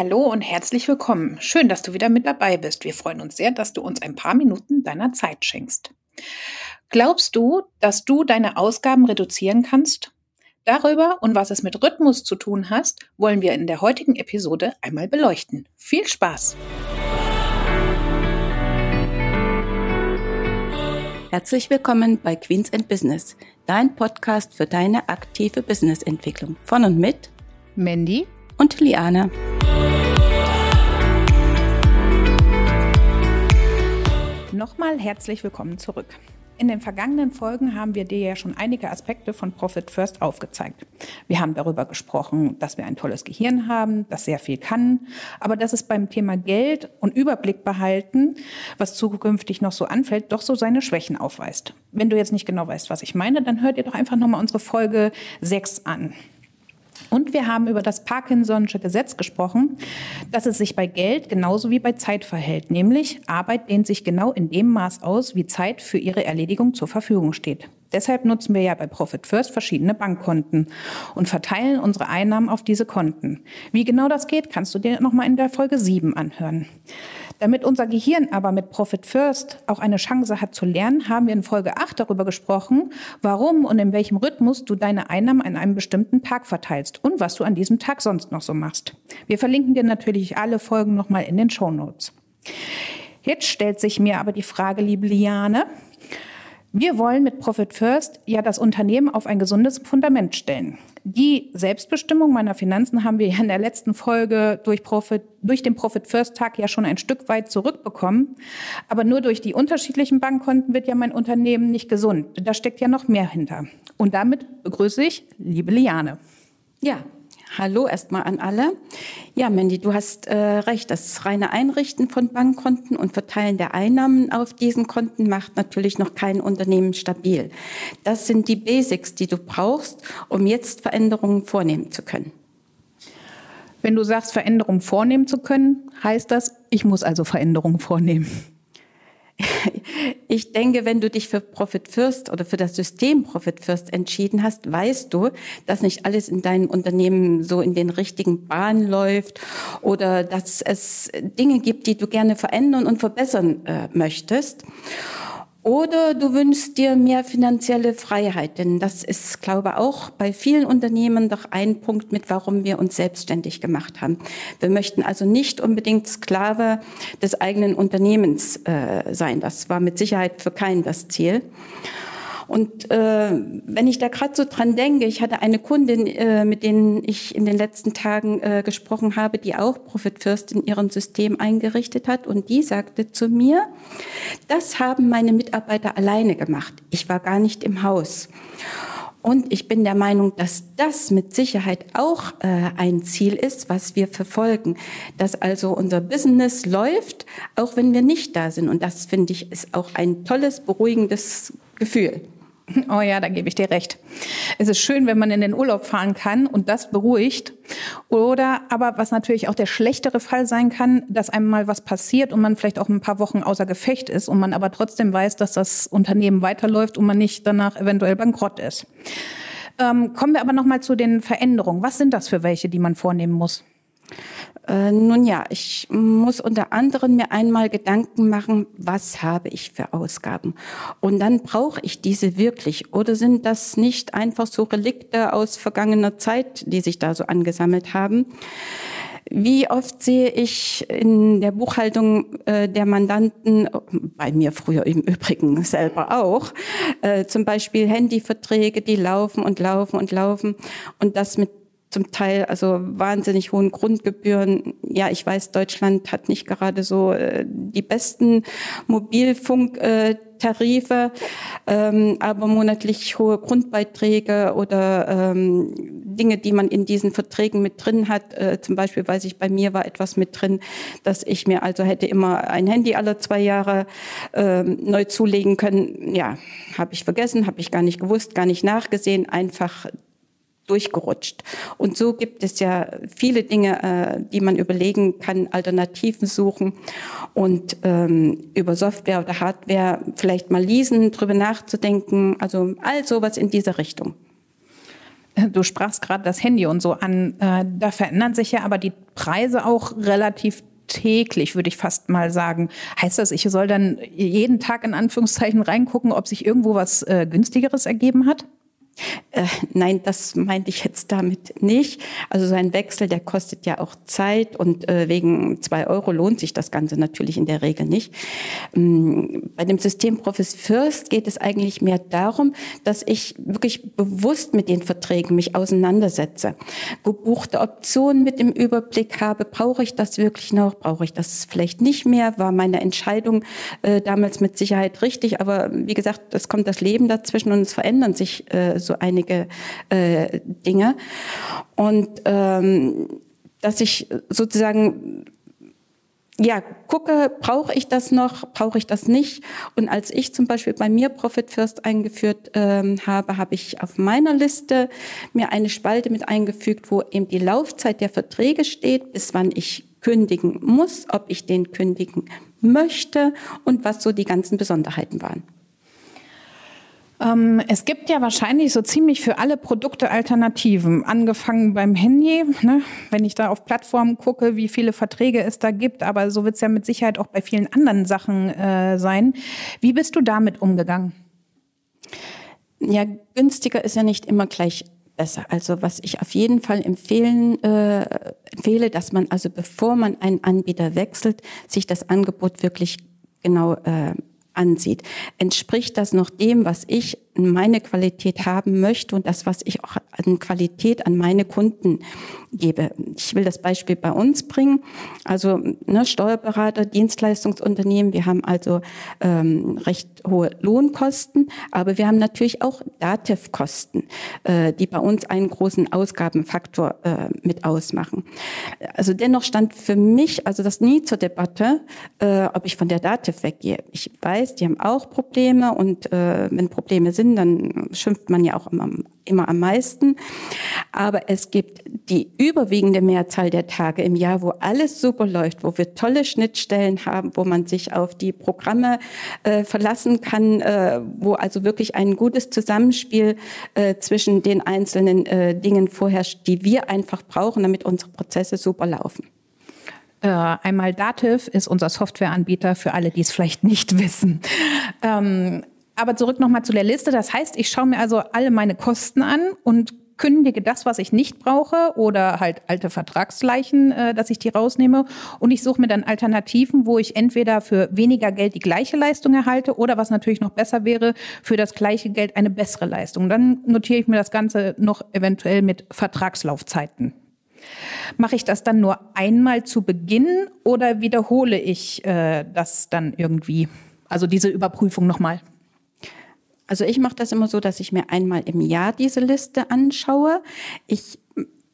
Hallo und herzlich willkommen. Schön, dass du wieder mit dabei bist. Wir freuen uns sehr, dass du uns ein paar Minuten deiner Zeit schenkst. Glaubst du, dass du deine Ausgaben reduzieren kannst? Darüber und was es mit Rhythmus zu tun hast, wollen wir in der heutigen Episode einmal beleuchten. Viel Spaß! Herzlich willkommen bei Queens and Business, dein Podcast für deine aktive Businessentwicklung. Von und mit Mandy und Liane. Nochmal herzlich willkommen zurück. In den vergangenen Folgen haben wir dir ja schon einige Aspekte von Profit First aufgezeigt. Wir haben darüber gesprochen, dass wir ein tolles Gehirn haben, das sehr viel kann, aber dass es beim Thema Geld und Überblick behalten, was zukünftig noch so anfällt, doch so seine Schwächen aufweist. Wenn du jetzt nicht genau weißt, was ich meine, dann hört ihr doch einfach nochmal unsere Folge 6 an. Und wir haben über das Parkinson'sche Gesetz gesprochen, dass es sich bei Geld genauso wie bei Zeit verhält, nämlich Arbeit dehnt sich genau in dem Maß aus, wie Zeit für ihre Erledigung zur Verfügung steht. Deshalb nutzen wir ja bei Profit First verschiedene Bankkonten und verteilen unsere Einnahmen auf diese Konten. Wie genau das geht, kannst du dir nochmal in der Folge 7 anhören. Damit unser Gehirn aber mit Profit First auch eine Chance hat zu lernen, haben wir in Folge 8 darüber gesprochen, warum und in welchem Rhythmus du deine Einnahmen an einem bestimmten Tag verteilst und was du an diesem Tag sonst noch so machst. Wir verlinken dir natürlich alle Folgen nochmal in den Show Notes. Jetzt stellt sich mir aber die Frage, liebe Liane, wir wollen mit Profit First ja das Unternehmen auf ein gesundes Fundament stellen. Die Selbstbestimmung meiner Finanzen haben wir ja in der letzten Folge durch, Profit, durch den Profit First Tag ja schon ein Stück weit zurückbekommen. Aber nur durch die unterschiedlichen Bankkonten wird ja mein Unternehmen nicht gesund. Da steckt ja noch mehr hinter. Und damit begrüße ich liebe Liane. Ja, Hallo erstmal an alle. Ja, Mandy, du hast äh, recht. Das reine Einrichten von Bankkonten und Verteilen der Einnahmen auf diesen Konten macht natürlich noch kein Unternehmen stabil. Das sind die Basics, die du brauchst, um jetzt Veränderungen vornehmen zu können. Wenn du sagst, Veränderungen vornehmen zu können, heißt das, ich muss also Veränderungen vornehmen. Ich denke, wenn du dich für Profit First oder für das System Profit First entschieden hast, weißt du, dass nicht alles in deinem Unternehmen so in den richtigen Bahnen läuft oder dass es Dinge gibt, die du gerne verändern und verbessern äh, möchtest. Oder du wünschst dir mehr finanzielle Freiheit, denn das ist, glaube ich, auch bei vielen Unternehmen doch ein Punkt mit, warum wir uns selbstständig gemacht haben. Wir möchten also nicht unbedingt Sklave des eigenen Unternehmens äh, sein. Das war mit Sicherheit für keinen das Ziel. Und äh, wenn ich da gerade so dran denke, ich hatte eine Kundin, äh, mit denen ich in den letzten Tagen äh, gesprochen habe, die auch Profit First in ihrem System eingerichtet hat. Und die sagte zu mir, das haben meine Mitarbeiter alleine gemacht. Ich war gar nicht im Haus. Und ich bin der Meinung, dass das mit Sicherheit auch äh, ein Ziel ist, was wir verfolgen. Dass also unser Business läuft, auch wenn wir nicht da sind. Und das finde ich ist auch ein tolles, beruhigendes Gefühl. Oh ja, da gebe ich dir recht. Es ist schön, wenn man in den Urlaub fahren kann und das beruhigt. Oder aber was natürlich auch der schlechtere Fall sein kann, dass einem mal was passiert und man vielleicht auch ein paar Wochen außer Gefecht ist und man aber trotzdem weiß, dass das Unternehmen weiterläuft und man nicht danach eventuell bankrott ist. Ähm, kommen wir aber noch mal zu den Veränderungen. Was sind das für welche, die man vornehmen muss? Äh, nun ja, ich muss unter anderem mir einmal Gedanken machen, was habe ich für Ausgaben? Und dann brauche ich diese wirklich? Oder sind das nicht einfach so Relikte aus vergangener Zeit, die sich da so angesammelt haben? Wie oft sehe ich in der Buchhaltung äh, der Mandanten, bei mir früher im Übrigen selber auch, äh, zum Beispiel Handyverträge, die laufen und laufen und laufen und das mit zum Teil also wahnsinnig hohen Grundgebühren. Ja, ich weiß, Deutschland hat nicht gerade so äh, die besten Mobilfunktarife, ähm, aber monatlich hohe Grundbeiträge oder ähm, Dinge, die man in diesen Verträgen mit drin hat. Äh, zum Beispiel weiß ich, bei mir war etwas mit drin, dass ich mir also hätte immer ein Handy alle zwei Jahre äh, neu zulegen können. Ja, habe ich vergessen, habe ich gar nicht gewusst, gar nicht nachgesehen. Einfach durchgerutscht. Und so gibt es ja viele Dinge, äh, die man überlegen kann, Alternativen suchen und ähm, über Software oder Hardware vielleicht mal leasen, drüber nachzudenken. Also all sowas in dieser Richtung. Du sprachst gerade das Handy und so an. Äh, da verändern sich ja aber die Preise auch relativ täglich, würde ich fast mal sagen. Heißt das, ich soll dann jeden Tag in Anführungszeichen reingucken, ob sich irgendwo was äh, günstigeres ergeben hat? Äh, nein, das meinte ich jetzt damit nicht. Also so ein Wechsel, der kostet ja auch Zeit und äh, wegen zwei Euro lohnt sich das Ganze natürlich in der Regel nicht. Ähm, bei dem System Profis First geht es eigentlich mehr darum, dass ich wirklich bewusst mit den Verträgen mich auseinandersetze. Gebuchte Optionen mit dem Überblick habe, brauche ich das wirklich noch, brauche ich das vielleicht nicht mehr, war meine Entscheidung äh, damals mit Sicherheit richtig, aber wie gesagt, es kommt das Leben dazwischen und es verändern sich äh, so einige äh, Dinge. Und ähm, dass ich sozusagen ja, gucke, brauche ich das noch, brauche ich das nicht? Und als ich zum Beispiel bei mir Profit First eingeführt ähm, habe, habe ich auf meiner Liste mir eine Spalte mit eingefügt, wo eben die Laufzeit der Verträge steht, bis wann ich kündigen muss, ob ich den kündigen möchte und was so die ganzen Besonderheiten waren. Ähm, es gibt ja wahrscheinlich so ziemlich für alle Produkte Alternativen. Angefangen beim Handy, ne? wenn ich da auf Plattformen gucke, wie viele Verträge es da gibt, aber so wird es ja mit Sicherheit auch bei vielen anderen Sachen äh, sein. Wie bist du damit umgegangen? Ja, günstiger ist ja nicht immer gleich besser. Also was ich auf jeden Fall empfehlen, äh, empfehle, dass man also bevor man einen Anbieter wechselt, sich das Angebot wirklich genau äh, ansieht. Entspricht das noch dem, was ich meine Qualität haben möchte und das, was ich auch an Qualität an meine Kunden gebe. Ich will das Beispiel bei uns bringen. Also ne, Steuerberater, Dienstleistungsunternehmen, wir haben also ähm, recht hohe Lohnkosten, aber wir haben natürlich auch Dativkosten, äh, die bei uns einen großen Ausgabenfaktor äh, mit ausmachen. Also dennoch stand für mich also das nie zur Debatte, äh, ob ich von der Dativ weggehe. Ich weiß, die haben auch Probleme und äh, wenn Probleme sind, dann schimpft man ja auch immer, immer am meisten. Aber es gibt die überwiegende Mehrzahl der Tage im Jahr, wo alles super läuft, wo wir tolle Schnittstellen haben, wo man sich auf die Programme äh, verlassen kann, äh, wo also wirklich ein gutes Zusammenspiel äh, zwischen den einzelnen äh, Dingen vorherrscht, die wir einfach brauchen, damit unsere Prozesse super laufen. Äh, einmal Dativ ist unser Softwareanbieter für alle, die es vielleicht nicht wissen. Ähm, aber zurück nochmal zu der Liste. Das heißt, ich schaue mir also alle meine Kosten an und kündige das, was ich nicht brauche oder halt alte Vertragsleichen, äh, dass ich die rausnehme. Und ich suche mir dann Alternativen, wo ich entweder für weniger Geld die gleiche Leistung erhalte oder was natürlich noch besser wäre, für das gleiche Geld eine bessere Leistung. Dann notiere ich mir das Ganze noch eventuell mit Vertragslaufzeiten. Mache ich das dann nur einmal zu Beginn oder wiederhole ich äh, das dann irgendwie? Also diese Überprüfung nochmal. Also ich mache das immer so, dass ich mir einmal im Jahr diese Liste anschaue. Ich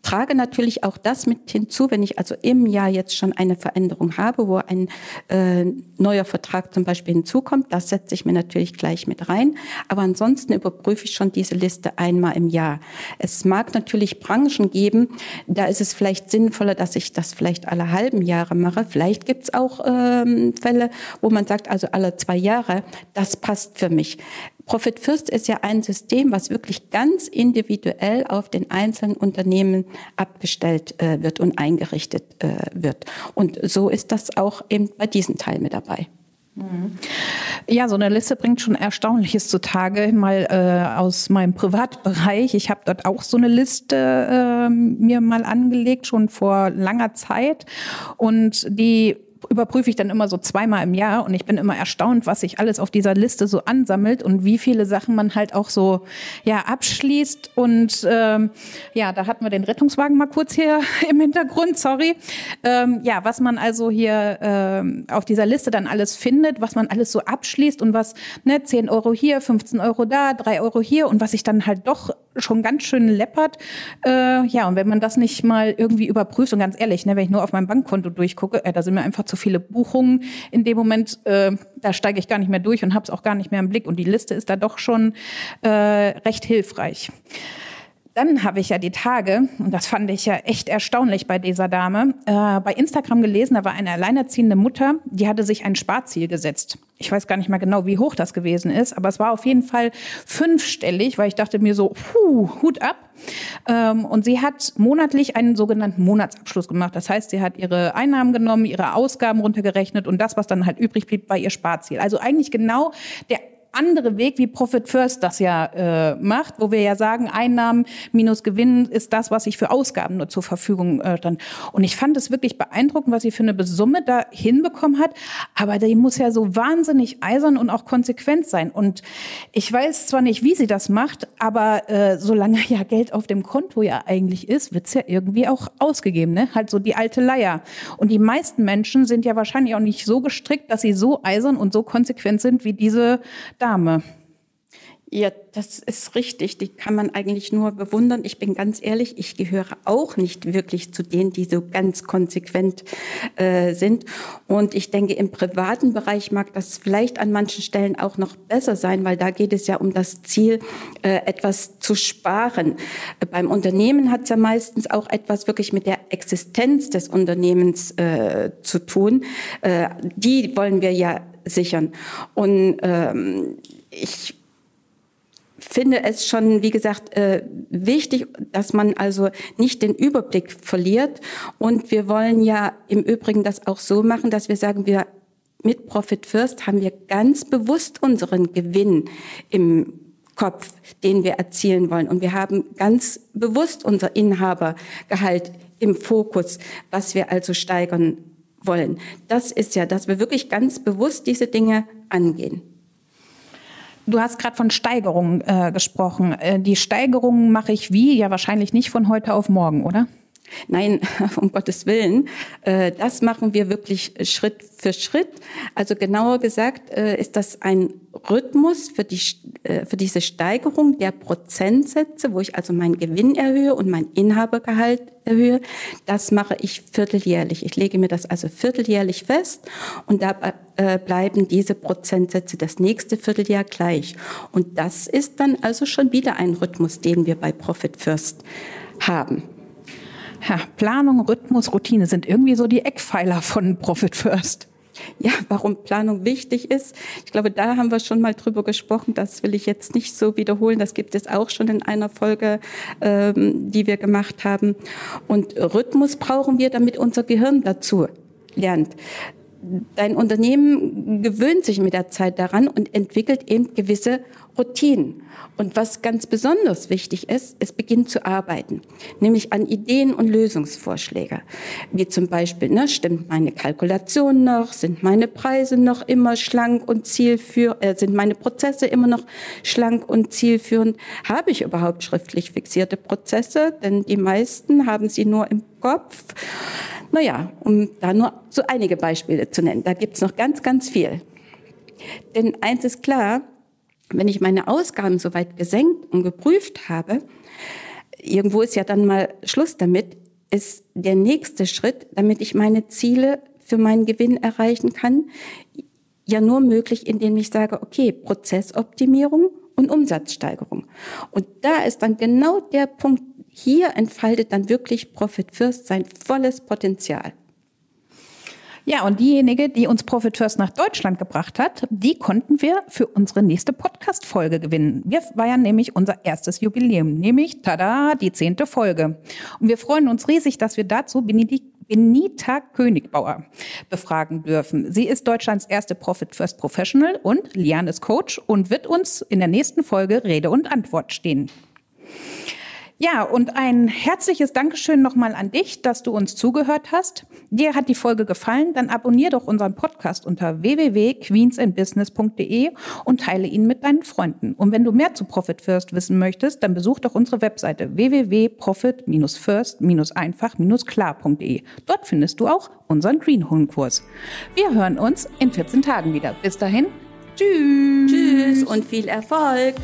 trage natürlich auch das mit hinzu, wenn ich also im Jahr jetzt schon eine Veränderung habe, wo ein äh, neuer Vertrag zum Beispiel hinzukommt, das setze ich mir natürlich gleich mit rein. Aber ansonsten überprüfe ich schon diese Liste einmal im Jahr. Es mag natürlich Branchen geben, da ist es vielleicht sinnvoller, dass ich das vielleicht alle halben Jahre mache. Vielleicht gibt es auch ähm, Fälle, wo man sagt, also alle zwei Jahre, das passt für mich. Profit First ist ja ein System, was wirklich ganz individuell auf den einzelnen Unternehmen abgestellt äh, wird und eingerichtet äh, wird. Und so ist das auch eben bei diesem Teil mit dabei. Mhm. Ja, so eine Liste bringt schon Erstaunliches zutage. Mal äh, aus meinem Privatbereich. Ich habe dort auch so eine Liste äh, mir mal angelegt, schon vor langer Zeit. Und die überprüfe ich dann immer so zweimal im Jahr und ich bin immer erstaunt, was sich alles auf dieser Liste so ansammelt und wie viele Sachen man halt auch so ja abschließt und ähm, ja, da hatten wir den Rettungswagen mal kurz hier im Hintergrund, sorry. Ähm, ja, was man also hier ähm, auf dieser Liste dann alles findet, was man alles so abschließt und was ne 10 Euro hier, 15 Euro da, 3 Euro hier und was sich dann halt doch schon ganz schön läppert. Äh, ja, und wenn man das nicht mal irgendwie überprüft und ganz ehrlich, ne, wenn ich nur auf mein Bankkonto durchgucke, äh, da sind mir einfach zu viele Buchungen in dem Moment, äh, da steige ich gar nicht mehr durch und habe es auch gar nicht mehr im Blick. Und die Liste ist da doch schon äh, recht hilfreich. Dann habe ich ja die Tage, und das fand ich ja echt erstaunlich bei dieser Dame, äh, bei Instagram gelesen, da war eine alleinerziehende Mutter, die hatte sich ein Sparziel gesetzt. Ich weiß gar nicht mehr genau, wie hoch das gewesen ist, aber es war auf jeden Fall fünfstellig, weil ich dachte mir so, puh, Hut ab. Ähm, und sie hat monatlich einen sogenannten Monatsabschluss gemacht. Das heißt, sie hat ihre Einnahmen genommen, ihre Ausgaben runtergerechnet und das, was dann halt übrig blieb, war ihr Sparziel. Also eigentlich genau der andere Weg, wie Profit First das ja äh, macht, wo wir ja sagen, Einnahmen minus Gewinn ist das, was ich für Ausgaben nur zur Verfügung äh, dann. Und ich fand es wirklich beeindruckend, was sie für eine Besumme da hinbekommen hat. Aber die muss ja so wahnsinnig eisern und auch konsequent sein. Und ich weiß zwar nicht, wie sie das macht, aber äh, solange ja Geld auf dem Konto ja eigentlich ist, wird's ja irgendwie auch ausgegeben. Ne? Halt so die alte Leier. Und die meisten Menschen sind ja wahrscheinlich auch nicht so gestrickt, dass sie so eisern und so konsequent sind wie diese Dame. Ja, das ist richtig. Die kann man eigentlich nur bewundern. Ich bin ganz ehrlich, ich gehöre auch nicht wirklich zu denen, die so ganz konsequent äh, sind. Und ich denke, im privaten Bereich mag das vielleicht an manchen Stellen auch noch besser sein, weil da geht es ja um das Ziel, äh, etwas zu sparen. Beim Unternehmen hat es ja meistens auch etwas wirklich mit der Existenz des Unternehmens äh, zu tun. Äh, die wollen wir ja sichern. Und ähm, ich finde es schon, wie gesagt, äh, wichtig, dass man also nicht den Überblick verliert. Und wir wollen ja im Übrigen das auch so machen, dass wir sagen, wir mit Profit First haben wir ganz bewusst unseren Gewinn im Kopf, den wir erzielen wollen. Und wir haben ganz bewusst unser Inhabergehalt im Fokus, was wir also steigern wollen. Das ist ja, dass wir wirklich ganz bewusst diese Dinge angehen. Du hast gerade von Steigerungen äh, gesprochen. Äh, die Steigerungen mache ich wie? Ja, wahrscheinlich nicht von heute auf morgen, oder? Nein, um Gottes Willen. Äh, das machen wir wirklich Schritt für Schritt. Also genauer gesagt äh, ist das ein Rhythmus für, die, äh, für diese Steigerung der Prozentsätze, wo ich also meinen Gewinn erhöhe und mein Inhabergehalt erhöhe. Das mache ich vierteljährlich. Ich lege mir das also vierteljährlich fest und da bleiben diese Prozentsätze das nächste Vierteljahr gleich. Und das ist dann also schon wieder ein Rhythmus, den wir bei Profit First haben. Ja, Planung, Rhythmus, Routine sind irgendwie so die Eckpfeiler von Profit First. Ja, warum Planung wichtig ist. Ich glaube, da haben wir schon mal drüber gesprochen. Das will ich jetzt nicht so wiederholen. Das gibt es auch schon in einer Folge, ähm, die wir gemacht haben. Und Rhythmus brauchen wir, damit unser Gehirn dazu lernt dein Unternehmen gewöhnt sich mit der Zeit daran und entwickelt eben gewisse Routinen. Und was ganz besonders wichtig ist, es beginnt zu arbeiten, nämlich an Ideen und Lösungsvorschläge. Wie zum Beispiel, ne, stimmt meine Kalkulation noch, sind meine Preise noch immer schlank und zielführend, äh, sind meine Prozesse immer noch schlank und zielführend? Habe ich überhaupt schriftlich fixierte Prozesse? Denn die meisten haben sie nur im Kopf. Naja, um da nur so einige Beispiele zu nennen. Da gibt's noch ganz, ganz viel. Denn eins ist klar, wenn ich meine Ausgaben soweit gesenkt und geprüft habe, irgendwo ist ja dann mal Schluss damit, ist der nächste Schritt, damit ich meine Ziele für meinen Gewinn erreichen kann, ja nur möglich, indem ich sage, okay, Prozessoptimierung und Umsatzsteigerung. Und da ist dann genau der Punkt, hier entfaltet dann wirklich Profit First sein volles Potenzial. Ja, und diejenige, die uns Profit First nach Deutschland gebracht hat, die konnten wir für unsere nächste Podcast-Folge gewinnen. Wir feiern nämlich unser erstes Jubiläum, nämlich, tada, die zehnte Folge. Und wir freuen uns riesig, dass wir dazu Benita Königbauer befragen dürfen. Sie ist Deutschlands erste Profit First Professional und Liane ist Coach und wird uns in der nächsten Folge Rede und Antwort stehen. Ja, und ein herzliches Dankeschön nochmal an dich, dass du uns zugehört hast. Dir hat die Folge gefallen, dann abonnier doch unseren Podcast unter www.queensinbusiness.de und teile ihn mit deinen Freunden. Und wenn du mehr zu Profit First wissen möchtest, dann besuch doch unsere Webseite www.profit-first-einfach-klar.de. Dort findest du auch unseren Greenhorn-Kurs. Wir hören uns in 14 Tagen wieder. Bis dahin, tschüss. Tschüss und viel Erfolg.